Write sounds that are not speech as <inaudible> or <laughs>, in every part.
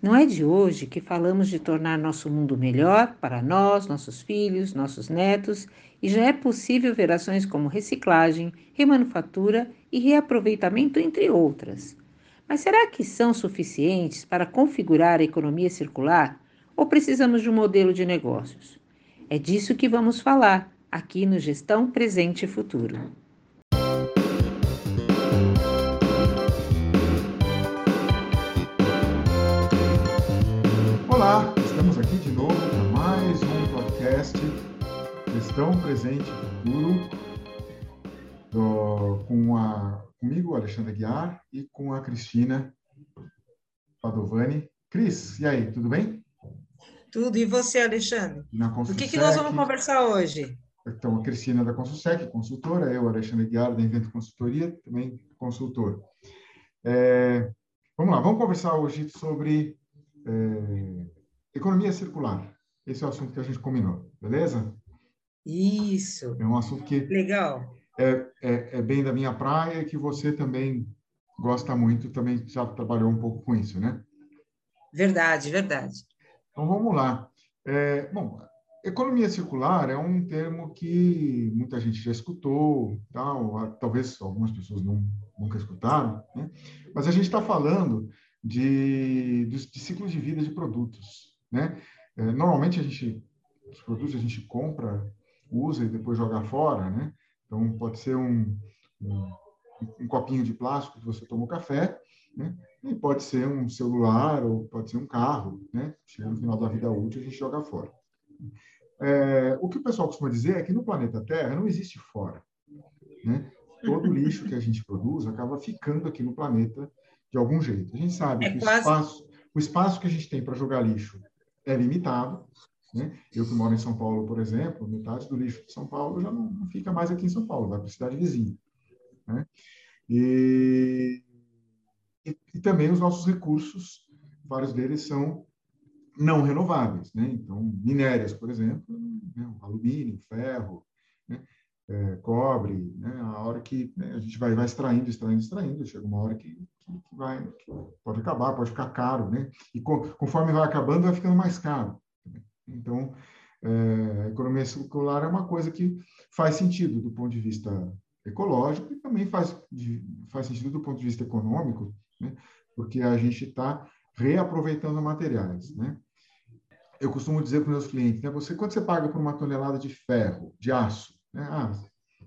Não é de hoje que falamos de tornar nosso mundo melhor para nós, nossos filhos, nossos netos, e já é possível ver ações como reciclagem, remanufatura e reaproveitamento, entre outras. Mas será que são suficientes para configurar a economia circular ou precisamos de um modelo de negócios? É disso que vamos falar aqui no Gestão Presente e Futuro. Gestão Presente e Futuro do, com a, comigo, Alexandre Guiar, e com a Cristina Padovani. Cris, e aí, tudo bem? Tudo, e você, Alexandre? Do que, que nós vamos conversar hoje? Então, a Cristina da Consulsec, consultora, eu, Alexandre Guiar, da Invento Consultoria, também consultor. É, vamos lá, vamos conversar hoje sobre é, economia circular. Esse é o assunto que a gente combinou, beleza? Isso. É um assunto que legal. É, é, é bem da minha praia que você também gosta muito, também já trabalhou um pouco com isso, né? Verdade, verdade. Então vamos lá. É, bom, economia circular é um termo que muita gente já escutou, tal, talvez algumas pessoas não, nunca escutaram, né? mas a gente está falando de, de, de ciclo de vida de produtos. Né? É, normalmente a gente, os produtos a gente compra, usa e depois joga fora, né? Então pode ser um, um, um copinho de plástico que você tomou café, né? E pode ser um celular ou pode ser um carro, né? Chega no final da vida útil a gente joga fora. É, o que o pessoal costuma dizer é que no planeta Terra não existe fora, né? Todo lixo que a gente produz acaba ficando aqui no planeta de algum jeito. A gente sabe é que quase... o, espaço, o espaço que a gente tem para jogar lixo é limitado. Né? Eu que moro em São Paulo, por exemplo, metade do lixo de São Paulo já não, fica mais aqui em São Paulo, vai para a cidade vizinha. Né? E, e, e, também os nossos recursos, vários deles são não renováveis. Né? Então, minérias, por exemplo, né? alumínio, ferro, né? é, cobre, né? a hora que a gente vai, vai extraindo, extraindo, extraindo, chega uma hora que, que, vai, que pode acabar, pode ficar caro, né? E co, conforme vai acabando, vai ficando mais caro. Então, é, economia circular é uma coisa que faz sentido do ponto de vista ecológico e também faz, faz sentido do ponto de vista econômico, né? porque a gente está reaproveitando materiais, né? Eu costumo dizer para os meus clientes, né? Você, quando você paga por uma tonelada de ferro, de aço, né? Ah,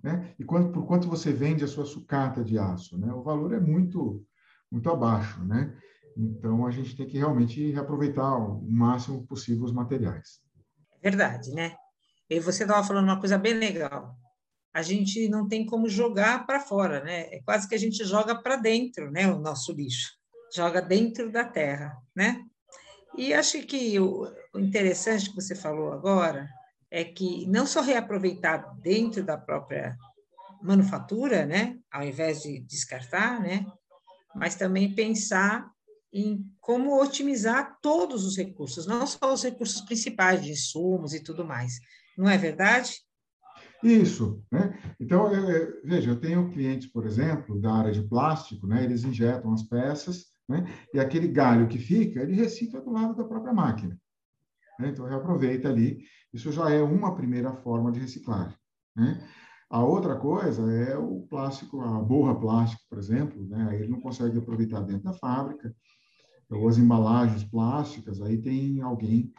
né? E quanto, por quanto você vende a sua sucata de aço, né? O valor é muito, muito abaixo, né? Então a gente tem que realmente reaproveitar o máximo possível os materiais. Verdade, né? E você estava falando uma coisa bem legal. A gente não tem como jogar para fora, né? É quase que a gente joga para dentro, né? O nosso lixo joga dentro da terra, né? E acho que o interessante que você falou agora é que não só reaproveitar dentro da própria manufatura, né, ao invés de descartar, né, mas também pensar em como otimizar todos os recursos, não só os recursos principais de insumos e tudo mais. Não é verdade? Isso, né? Então, eu, veja, eu tenho clientes, por exemplo, da área de plástico, né? Eles injetam as peças, né? E aquele galho que fica, ele recicla do lado da própria máquina. Né? Então, reaproveita ali. Isso já é uma primeira forma de reciclagem. Né? A outra coisa é o plástico, a borra plástica, por exemplo, né? ele não consegue aproveitar dentro da fábrica, ou as embalagens plásticas, aí tem alguém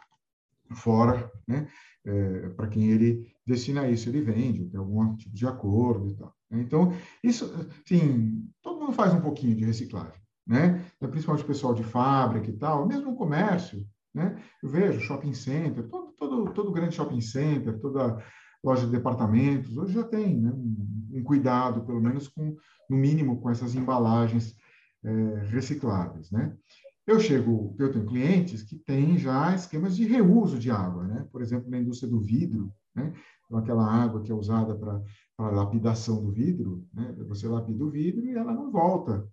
fora, né? É, para quem ele destina isso, ele vende, tem algum tipo de acordo e tal. Né? Então, isso, sim, todo mundo faz um pouquinho de reciclagem, né? Principalmente o pessoal de fábrica e tal, mesmo no comércio, né? Eu vejo shopping center, todo, todo, todo grande shopping center, toda loja de departamentos, hoje já tem né? um, um, cuidado, pelo menos com, no mínimo, com essas embalagens é, recicláveis, né? Eu chego, eu tenho clientes que têm já esquemas de reuso de água, né? Por exemplo, na indústria do vidro, né? Então, aquela água que é usada para lapidação do vidro, né? Você lapida o vidro e ela não volta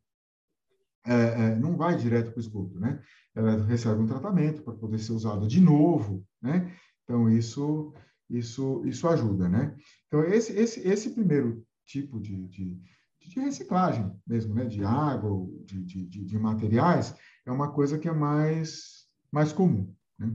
é, é, não vai direto para o esgoto, né? Ela recebe um tratamento para poder ser usada de novo, né? Então, isso, isso, isso ajuda, né? Então, esse, esse, esse primeiro tipo de, de, de reciclagem mesmo, né? De água, de, de, de materiais, é é uma coisa que é mais, mais comum. Né?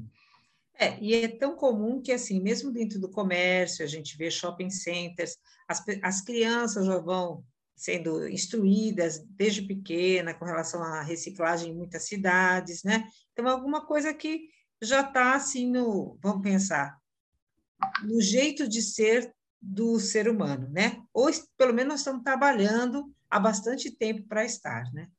É, e é tão comum que, assim, mesmo dentro do comércio, a gente vê shopping centers, as, as crianças já vão sendo instruídas desde pequena com relação à reciclagem em muitas cidades, né? Então, é alguma coisa que já está, assim, no, vamos pensar, no jeito de ser do ser humano, né? Ou, pelo menos, nós estamos trabalhando há bastante tempo para estar, né?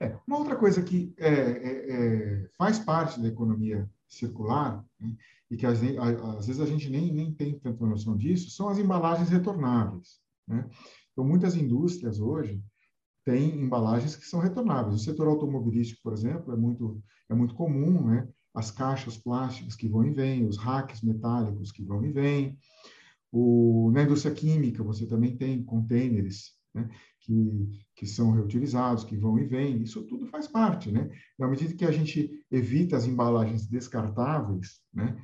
É, uma outra coisa que é, é, é faz parte da economia circular, né, e que às, às, vezes a gente nem, nem tem tanta noção disso, são as embalagens retornáveis. Né? Então, muitas indústrias hoje têm embalagens que são retornáveis. O setor automobilístico, por exemplo, é muito, é muito comum, né? as caixas plásticas que vão e vêm, os racks metálicos que vão e vêm. O, na indústria química, você também tem containers né? que, que são reutilizados, que vão e vêm. Isso tudo faz parte. Né? Na medida que a gente evita as embalagens descartáveis, né?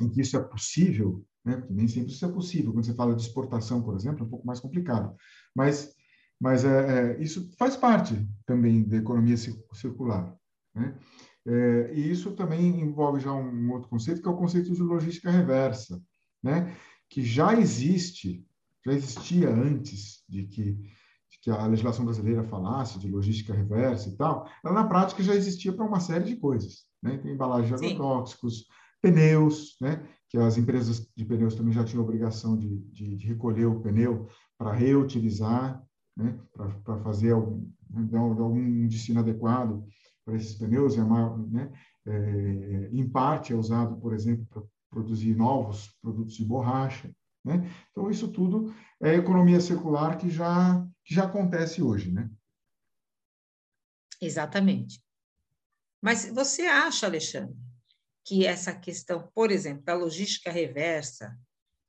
em que isso é possível, né? Nem sempre isso é possível. Quando você fala de exportação, por exemplo, é um pouco mais complicado. Mas, mas é, é isso faz parte também da economia circular. Né? É, e isso também envolve já um outro conceito, que é o conceito de logística reversa, né? Que já existe, já existia antes de que, de que a legislação brasileira falasse de logística reversa e tal, ela na prática já existia para uma série de coisas. Né? Tem embalagem de agrotóxicos, pneus, né? que as empresas de pneus também já tinham obrigação de, de, de recolher o pneu para reutilizar, né, para fazer algum, algum destino adequado para esses pneus, né, é, em parte é usado, por exemplo, produzir novos produtos de borracha. Né? Então, isso tudo é economia circular que já, que já acontece hoje. Né? Exatamente. Mas você acha, Alexandre, que essa questão, por exemplo, da logística reversa,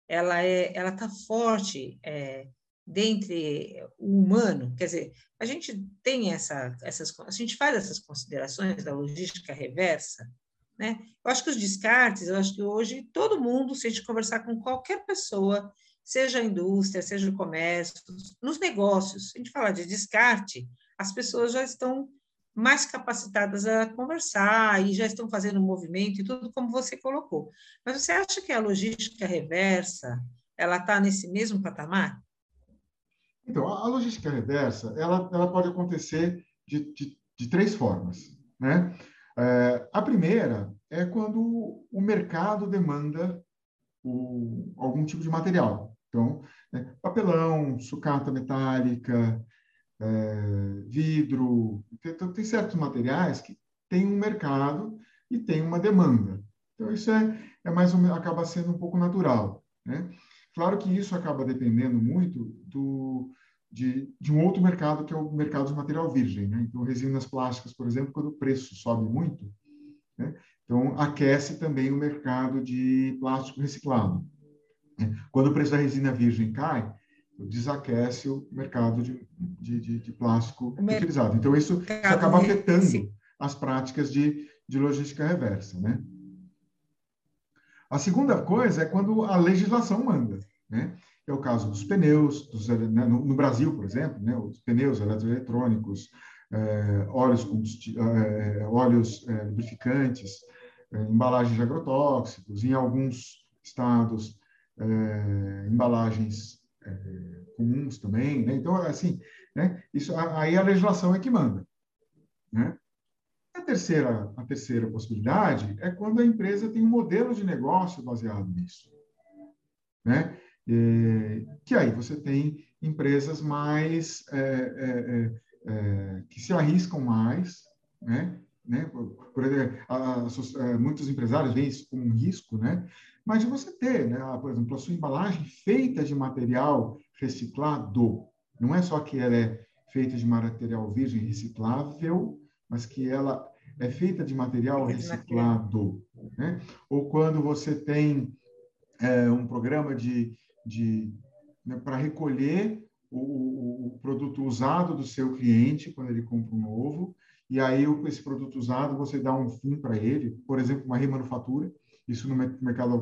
ela é, ela está forte é, dentre o humano, quer dizer, a gente tem essa, essas, a gente faz essas considerações da logística reversa, né? Eu acho que os descartes, eu acho que hoje todo mundo, se a gente conversar com qualquer pessoa, seja a indústria, seja o comércio, nos negócios, a gente falar de descarte, as pessoas já estão mais capacitadas a conversar e já estão fazendo movimento e tudo como você colocou. Mas você acha que a logística reversa ela está nesse mesmo patamar? Então, a logística reversa ela, ela pode acontecer de, de, de três formas. Né? É, a primeira é quando o mercado demanda o, algum tipo de material. Então, né, papelão, sucata metálica, é, vidro. Tem certos materiais que têm um mercado e tem uma demanda. Então, isso é, é mais menos, acaba sendo um pouco natural. Né? Claro que isso acaba dependendo muito do, de, de um outro mercado, que é o mercado de material virgem. Né? Então, resinas plásticas, por exemplo, quando o preço sobe muito, né? então aquece também o mercado de plástico reciclado. Né? Quando o preço da resina virgem cai, desaquece o mercado de, de, de, de plástico utilizado. Então, isso, isso acaba afetando sim. as práticas de, de logística reversa. Né? A segunda coisa é quando a legislação manda. Né? É o caso dos pneus, dos, né, no, no, Brasil, por exemplo, né, os pneus eletroeletrônicos, é, óleos, é, óleos é, lubrificantes, é, embalagens de agrotóxicos, em alguns estados, é, embalagens é, comuns também, né? Então, assim, né? Isso, aí a legislação é que manda, né? A terceira, a terceira possibilidade é quando a empresa tem um modelo de negócio baseado nisso, né? E, que aí você tem empresas mais é, é, é, que se arriscam mais, né? Né? Por, por a, a, a, muitos empresários veem isso como um risco, né? Mas de você ter, né, por exemplo, a sua embalagem feita de material reciclado, não é só que ela é feita de material virgem reciclável, mas que ela é feita de material reciclado, né? Ou quando você tem é, um programa de, de né, para recolher o, o, o, produto usado do seu cliente quando ele compra um novo, e aí esse produto usado você dá um fim para ele, por exemplo, uma remanufatura, isso no mercado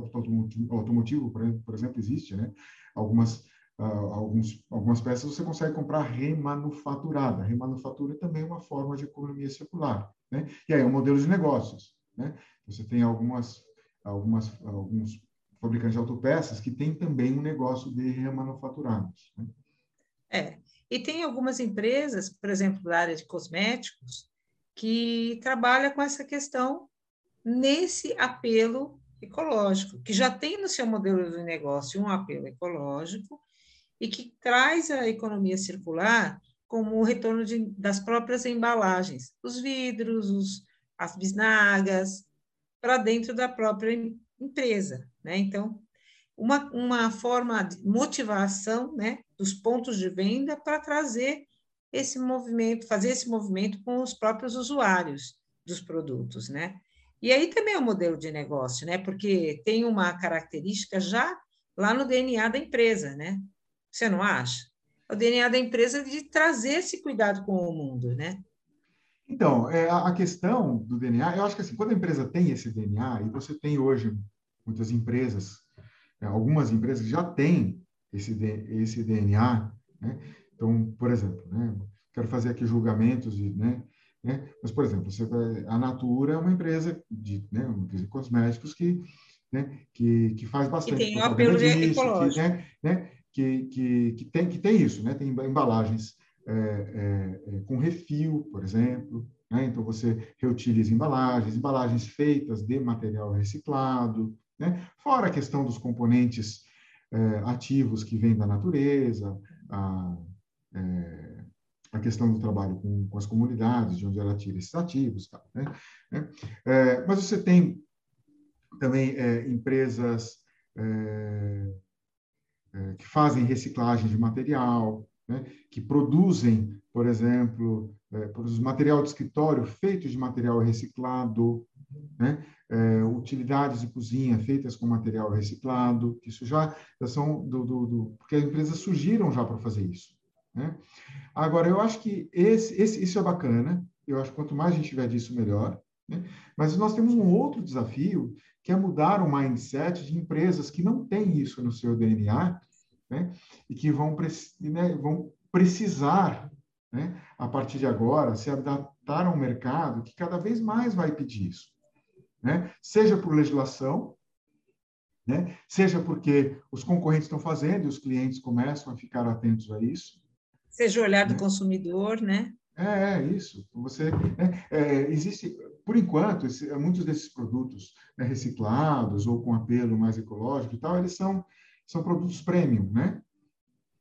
automotivo, por exemplo, existe, né? Algumas, alguns, algumas peças você consegue comprar remanufaturada. Remanufatura também é uma forma de economia circular. Né? E aí é um modelo de negócios. Né? Você tem algumas, algumas, alguns fabricantes de autopeças que têm também um negócio de remanufaturados. Né? É, e tem algumas empresas, por exemplo, da área de cosméticos, que trabalha com essa questão nesse apelo ecológico, que já tem no seu modelo de negócio um apelo ecológico e que traz a economia circular como o retorno de, das próprias embalagens, os vidros, os, as bisnagas, para dentro da própria empresa. Né? Então, uma, uma forma de motivação né, dos pontos de venda para trazer esse movimento, fazer esse movimento com os próprios usuários dos produtos, né? E aí também é um modelo de negócio, né? Porque tem uma característica já lá no DNA da empresa, né? Você não acha? O DNA da empresa de trazer esse cuidado com o mundo, né? Então, é, a questão do DNA, eu acho que assim, quando a empresa tem esse DNA, e você tem hoje muitas empresas, é, algumas empresas já têm esse, esse DNA, né? Então, por exemplo, né, quero fazer aqui julgamentos, de, né, né, mas, por exemplo, você, a Natura é uma empresa de, né, uma empresa de cosméticos que, né, que, que faz bastante. E tem apelo disso, que, né, né, que, que, que, tem, que tem isso, né, tem embalagens é, é, é, com refil, por exemplo, né, então você reutiliza embalagens, embalagens feitas de material reciclado, né, fora a questão dos componentes é, ativos que vêm da natureza, a, é, a questão do trabalho com, com, as comunidades, de onde ela tira esses ativos. Tal, né? É, mas você tem também empresas que fazem reciclagem de material, né? que produzem, por exemplo, material de escritório feito de material reciclado, né? É, utilidades de cozinha feitas com material reciclado, isso já, já são do, do, do, porque as empresas surgiram já para fazer isso. Né? Agora, eu acho que esse, esse, isso é bacana, eu acho que quanto mais a gente tiver disso, melhor. Né? Mas nós temos um outro desafio, que é mudar o mindset de empresas que não têm isso no seu DNA né? e que vão, né, vão precisar, né, a partir de agora, se adaptar a um mercado que cada vez mais vai pedir isso. Né? Seja por legislação, né? seja porque os concorrentes estão fazendo e os clientes começam a ficar atentos a isso, Seja o olhar do consumidor, né? É, é isso. Você é, é, existe, por enquanto, esse, muitos desses produtos né, reciclados ou com apelo mais ecológico e tal, eles são são produtos premium, né?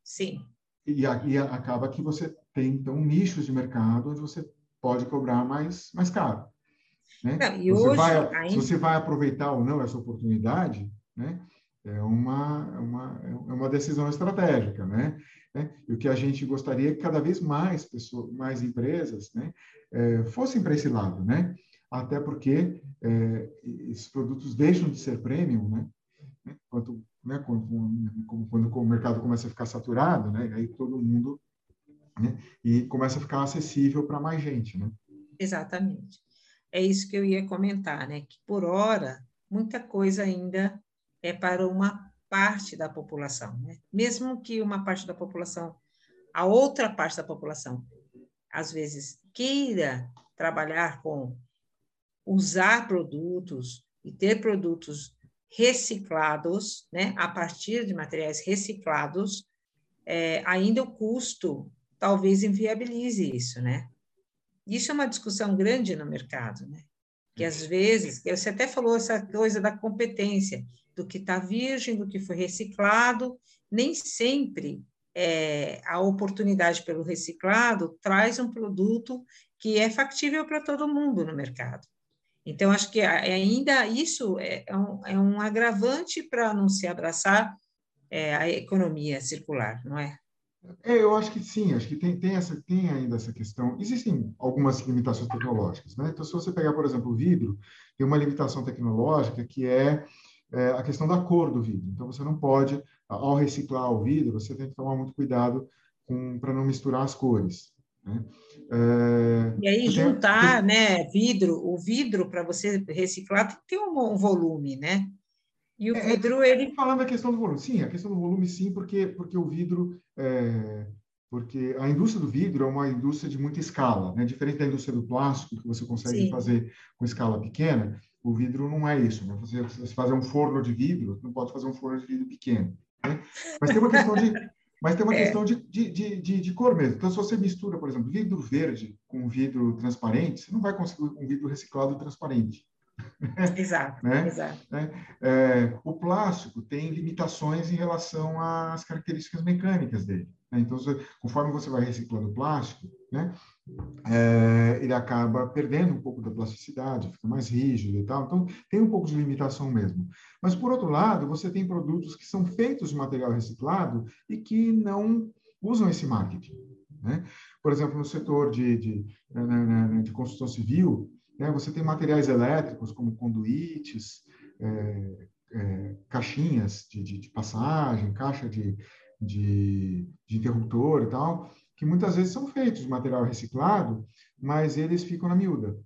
Sim. E, e acaba que você tem então nichos de mercado onde você pode cobrar mais mais caro. Né? Não, e você hoje, vai, ainda... Se você vai aproveitar ou não essa oportunidade, né? É uma, é uma, é uma decisão estratégica, né? Né? E o que a gente gostaria é que cada vez mais pessoas, mais empresas, né, é, fossem para esse lado, né? Até porque é, esses produtos deixam de ser premium, né? Quanto, né, quando, quando, quando o mercado começa a ficar saturado, né? Aí todo mundo, né? E começa a ficar acessível para mais gente, né? Exatamente. É isso que eu ia comentar, né? Que por hora muita coisa ainda é para uma parte da população, né? mesmo que uma parte da população, a outra parte da população, às vezes queira trabalhar com usar produtos e ter produtos reciclados, né, a partir de materiais reciclados, é, ainda o custo talvez inviabilize isso, né? Isso é uma discussão grande no mercado, né? Que às vezes, você até falou essa coisa da competência, do que está virgem, do que foi reciclado, nem sempre é, a oportunidade pelo reciclado traz um produto que é factível para todo mundo no mercado. Então, acho que ainda isso é, é um, é um agravante para não se abraçar é, a economia circular, não é? É, eu acho que sim, acho que tem, tem, essa, tem ainda essa questão. Existem algumas limitações tecnológicas, né? Então, se você pegar, por exemplo, o vidro, tem uma limitação tecnológica que é é, a questão da cor do vidro. Então, você não pode, ao reciclar o vidro, você tem que tomar muito cuidado para não misturar as cores. Né? É, e aí, juntar tem... né, vidro, o vidro, para você reciclar, tem que ter um, um volume, né? E o é, vidro, é, ele... Falando da questão do volume, sim, a questão do volume, sim, porque, porque o vidro... É, porque a indústria do vidro é uma indústria de muita escala, né? Diferente da indústria do plástico, que você consegue sim. fazer com escala pequena, o vidro não é isso, né? Você, você fazer um forno de vidro, não pode fazer um forno de vidro pequeno, né? Mas tem uma questão de... <laughs> Mas tem uma é. questão de, de, de, de, cor mesmo. Então, se você mistura, por exemplo, vidro verde com vidro transparente, você não vai conseguir um vidro reciclado transparente. Exato, né? exato. É, é, o plástico tem limitações em relação às características mecânicas dele. Né? Então, conforme você vai reciclando o plástico, né, é, ele acaba perdendo um pouco da plasticidade, fica mais rígido e tal. Então, tem um pouco de limitação mesmo. Mas, por outro lado, você tem produtos que são feitos de material reciclado e que não usam esse marketing. Né? Por exemplo, no setor de, de, né, de construção civil, né, você tem materiais elétricos como conduítes, é, é, caixinhas de, de, de, passagem, caixa de, de, de interruptor e tal, que muitas vezes são feitos de material reciclado, mas eles ficam na miúda.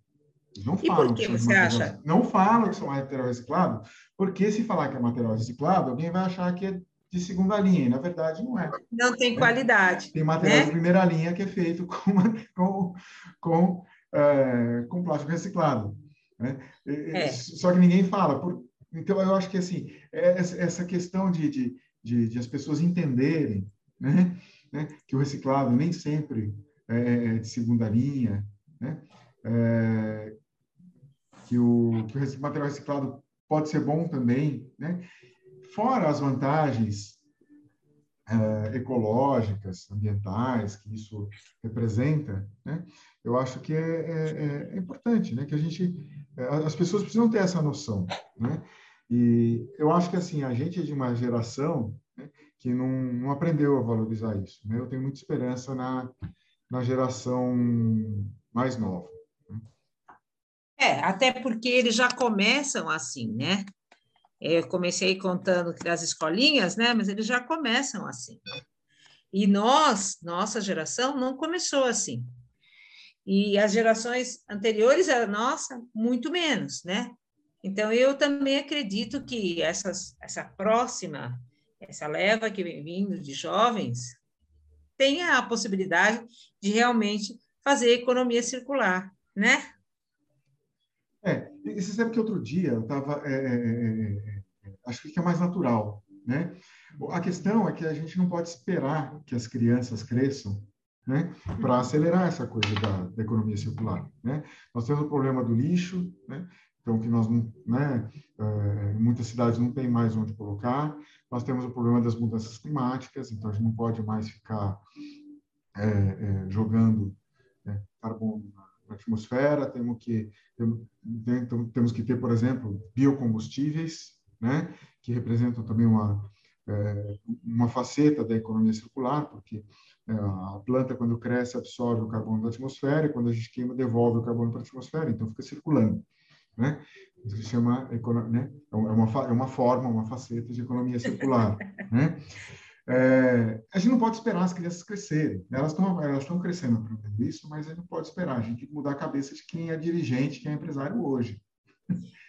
não e falam que, que você acha? Não falam que são material reciclado, porque se falar que é material reciclado, alguém vai achar que é de segunda linha, e na verdade não é. Não tem né? qualidade. Tem material né? de primeira linha que é feito com, <laughs> com, com, é, com plástico reciclado. Né? É. Só que ninguém fala. Por, então, eu acho que assim, é essa questão de, de, de, de as pessoas entenderem né? né? que o reciclado nem sempre é, é de segunda linha, né? É, que, o, que o material reciclado pode ser bom também, né? fora as vantagens é, ecológicas, ambientais que isso representa, né? eu acho que é, é, é, importante, né? que a gente, é, as pessoas precisam ter essa noção, né? E eu acho que assim a gente é de uma geração né, que não, não aprendeu a valorizar isso. Né? Eu tenho muita esperança na, na geração mais nova. Né? É, até porque eles já começam assim, né? Eu comecei contando das escolinhas, né? Mas eles já começam assim. E nós, nossa geração, não começou assim. E as gerações anteriores a nossa, muito menos, né? Então, eu também acredito que essas, essa próxima essa leva que vem vindo de jovens tenha a possibilidade de realmente fazer economia circular, né? É, e você sabe que outro dia eu estava, é, é, é, é, acho que é mais natural, né? A questão é que a gente não pode esperar que as crianças cresçam né, para acelerar essa coisa da, da, economia circular. Né? Nós temos o problema do lixo, né? então que nós né, é, muitas cidades não tem mais onde colocar. Nós temos o problema das mudanças climáticas, então a gente não pode mais ficar é, é, jogando né, carbono atmosfera. Temos que temos, temos que ter, por exemplo, biocombustíveis, né, que representam também uma é, uma faceta da economia circular, porque é, a planta, quando cresce, absorve o carbono da atmosfera, e quando a gente queima, devolve o carbono para a atmosfera, então fica circulando. Né? Isso se chama né? é uma é uma forma, uma faceta de economia circular, né? É, a gente não pode esperar as crianças crescerem. Elas estão elas estão crescendo aprendendo isso, mas a gente não pode esperar. A gente tem que mudar a cabeça de quem é dirigente, quem é empresário hoje.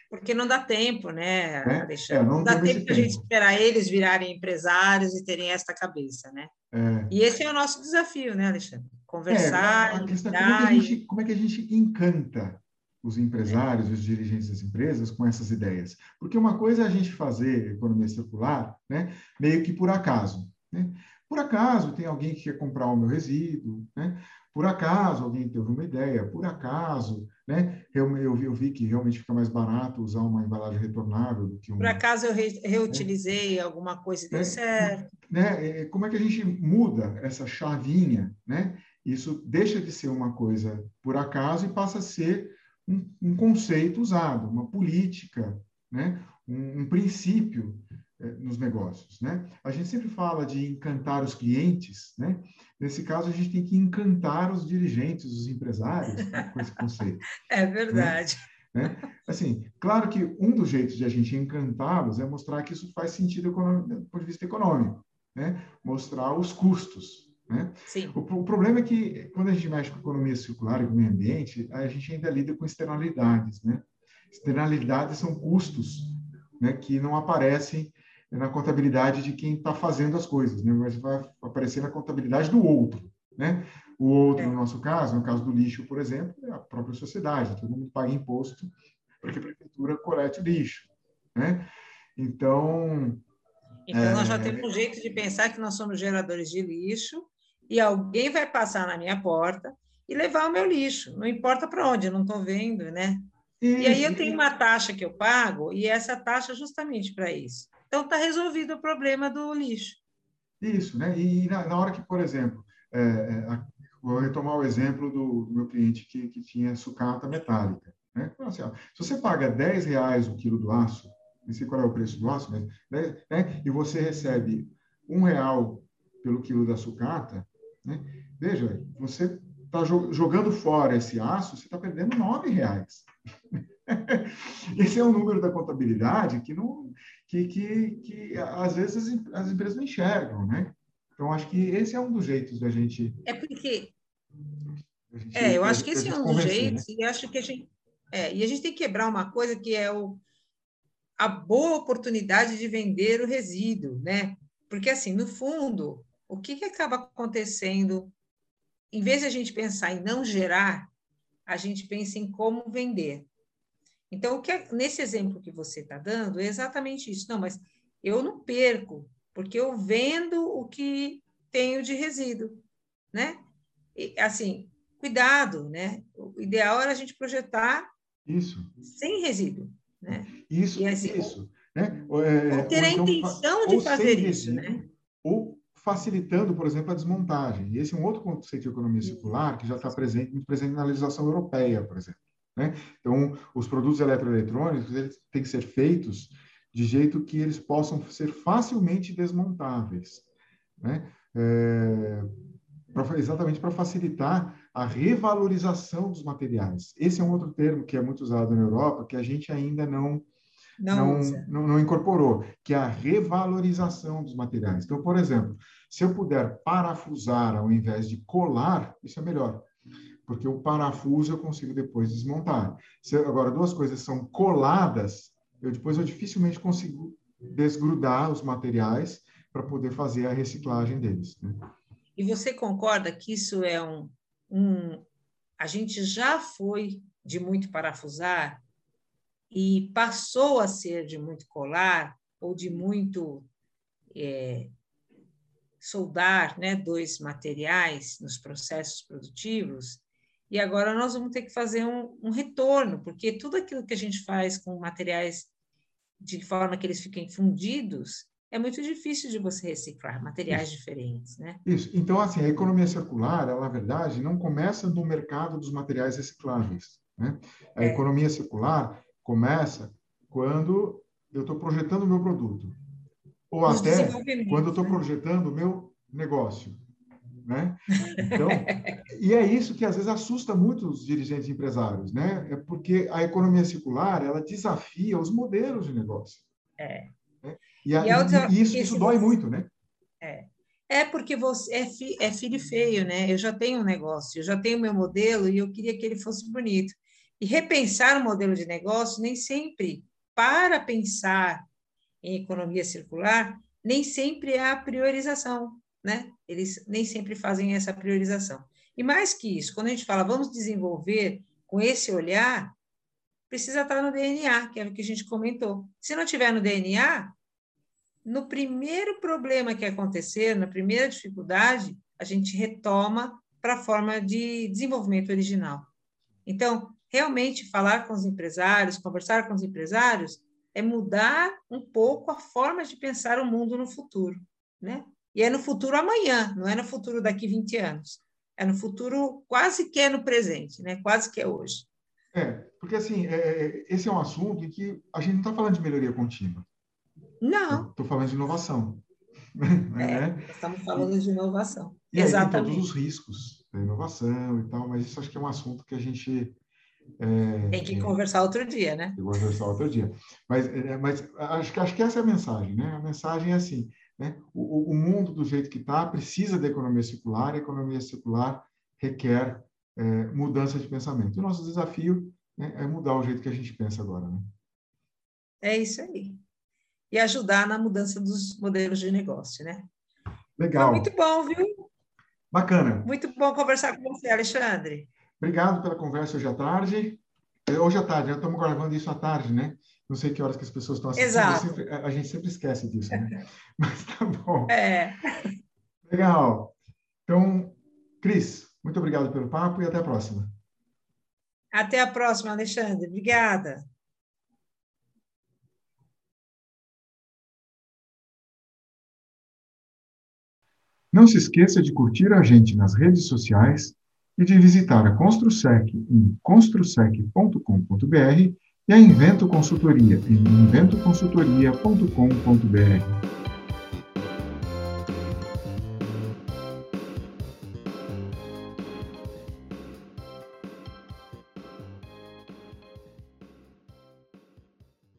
Porque não dá tempo, né, é? Alexandre? É, não, não dá tempo para a gente esperar eles virarem empresários e terem esta cabeça, né? É. E esse é o nosso desafio, né, Alexandre? Conversar, é, a questão, como, é que a gente, como é que a gente encanta os empresários, os dirigentes das empresas com essas ideias. Porque uma coisa é a gente fazer economia circular, né, meio que por acaso. Né? Por acaso tem alguém que quer comprar o meu resíduo, né? por acaso alguém teve uma ideia, por acaso, né? eu, eu, vi, eu vi que realmente fica mais barato usar uma embalagem retornável do que um... Por acaso eu re, reutilizei né? alguma coisa e deu é, certo. Né? É, como é que a gente muda essa chavinha, né? Isso deixa de ser uma coisa por acaso e passa a ser um, um conceito usado, uma política, né? um, um princípio é, nos negócios. Né? A gente sempre fala de encantar os clientes, né? nesse caso a gente tem que encantar os dirigentes, os empresários né? com esse conceito. <laughs> É verdade. Né? Assim, claro que um dos jeitos de a gente encantá-los é mostrar que isso faz sentido do ponto de vista econômico, né? mostrar os custos, né? O, o, problema é que, quando a gente mexe com economia circular e com o meio ambiente, a gente ainda lida com externalidades. Né? Externalidades são custos né, que não aparecem na contabilidade de quem está fazendo as coisas, né, mas vai aparecer na contabilidade do outro. Né? O outro, é. no nosso caso, no caso do lixo, por exemplo, é a própria sociedade, todo mundo paga imposto para que a prefeitura colete o lixo. Né? Então. Então, é... nós já temos um jeito de pensar que nós somos geradores de lixo e alguém vai passar na minha porta e levar o meu lixo, não importa para onde, eu não estou vendo, né? E aí eu tenho uma taxa que eu pago, e essa taxa é justamente para isso. Então está resolvido o problema do lixo. Isso, né? E na, na hora que, por exemplo, é, é, vou retomar o exemplo do, do meu cliente que, que tinha sucata metálica. Né? Então, assim, ó, se você paga 10 reais o quilo do aço, não sei qual é o preço do aço, mas, né, né? e você recebe um real pelo quilo da sucata, né? veja, você está jogando fora esse aço, você está perdendo nove reais. <laughs> Esse é um número da contabilidade que não, que, que, que às vezes as, as empresas não enxergam, né? Então acho que esse é um dos jeitos da gente. É porque. Gente, é, eu acho que esse é um dos jeitos né? e acho que a gente. É, e a gente tem que quebrar uma coisa que é o, a boa oportunidade de vender o resíduo, né? Porque assim, no fundo, o que, que acaba acontecendo em vez de a gente pensar em não gerar, a gente pensa em como vender. Então, o que é, nesse exemplo que você está dando, é exatamente isso. Não, mas eu não perco, porque eu vendo o que tenho de resíduo, né? E, assim, cuidado, né? O ideal era a gente projetar isso. sem resíduo, né? Isso, assim, isso. Né? Ou, é, ou ter ou a então, intenção de fazer isso, resíduo, né? Ou facilitando, por exemplo, a desmontagem. E esse é um outro conceito de economia circular que já está presente, muito presente na legislação europeia, por exemplo. Né? Então, os produtos eletroeletrônicos eles têm que ser feitos de jeito que eles possam ser facilmente desmontáveis, né? É, pra, exatamente para facilitar a revalorização dos materiais. Esse é um outro termo que é muito usado na Europa, que a gente ainda não não, não, não, incorporou, que é a revalorização dos materiais. Então, por exemplo, se eu puder parafusar ao invés de colar, isso é melhor, porque o parafuso eu consigo depois desmontar. Se, agora, duas coisas são coladas, eu depois eu dificilmente consigo desgrudar os materiais para poder fazer a reciclagem deles. Né? E você concorda que isso é um, um... A gente já foi de muito parafusar e passou a ser de muito colar ou de muito é, soldar né, dois materiais nos processos produtivos, e agora nós vamos ter que fazer um, um, retorno, porque tudo aquilo que a gente faz com materiais de forma que eles fiquem fundidos é muito difícil de você reciclar materiais Isso. diferentes, né? Isso. Então, assim, a economia circular, ela, na verdade, não começa no mercado dos materiais recicláveis. Né? A é. economia circular começa quando eu estou projetando o meu produto. Ou Os até quando eu estou né? projetando o meu negócio. Né? <laughs> Então, e é isso que às vezes assusta muito os dirigentes empresários, né? É porque a economia circular, ela desafia os modelos de negócio. É. Né? E, a, e, e isso, isso dói muito, né? É. É porque você é, fi, é filho feio, né? Eu já tenho um negócio, eu já tenho meu modelo e eu queria que ele fosse bonito. E repensar o modelo de negócio nem sempre, para pensar em economia circular, nem sempre é a priorização, né? Eles nem sempre fazem essa priorização. E mais que isso, quando a gente fala vamos desenvolver com esse olhar, precisa estar no DNA, que é o que a gente comentou. Se não tiver no DNA, no primeiro problema que acontecer, na primeira dificuldade, a gente retoma para a forma de desenvolvimento original. Então, realmente falar com os empresários, conversar com os empresários, é mudar um pouco a forma de pensar o mundo no futuro, né? E é no futuro amanhã, não é no futuro daqui 20 anos. É no futuro quase que é no presente, né? Quase que é hoje. É, porque assim, é, é esse é um assunto em que a gente não está falando de melhoria contínua. Não. Estou falando de inovação. <laughs> É, né? Estamos falando de inovação. E Exatamente. Aí, todos os riscos da inovação e tal, mas isso acho que é um assunto que a gente é, Tem que é, conversar outro dia, né? Tem que conversar outro dia. Mas, é, mas acho, que, acho que essa é a mensagem, né? A mensagem é assim, né? O, o mundo do jeito que está precisa da economia circular, e a economia circular requer é, mudança de pensamento. O nosso desafio né, é mudar o jeito que a gente pensa agora, né? É isso aí. e ajudar na mudança dos modelos de negócio, né? Legal. Foi muito bom, viu? Bacana. Muito bom conversar com você, Alexandre. Obrigado pela conversa hoje à tarde. É, hoje à tarde, já estamos gravando isso à tarde, né? Não sei que horas que as pessoas estão assistindo. Exato. Sempre, a gente sempre esquece disso, né? <laughs> Mas tá bom. É. Legal. Então, Cris, muito obrigado pelo papo e até a próxima. Até a próxima, Alexandre. Obrigada. Não se esqueça de curtir a gente nas redes sociais e de visitar a Construsec em construsec.com.br e a Invento Consultoria em inventoconsultoria.com.br.